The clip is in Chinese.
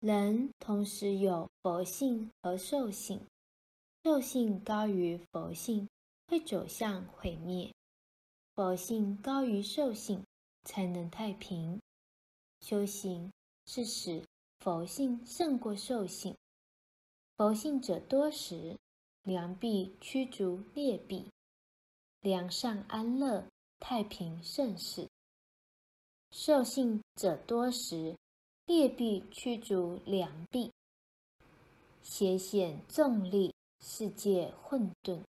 人同时有佛性和兽性，兽性高于佛性，会走向毁灭；佛性高于兽性，才能太平。修行是使佛性胜过兽性。佛性者多时，良必驱逐劣弊，良善安乐，太平盛世。兽性者多时，劣币驱逐良币，邪险重利，世界混沌。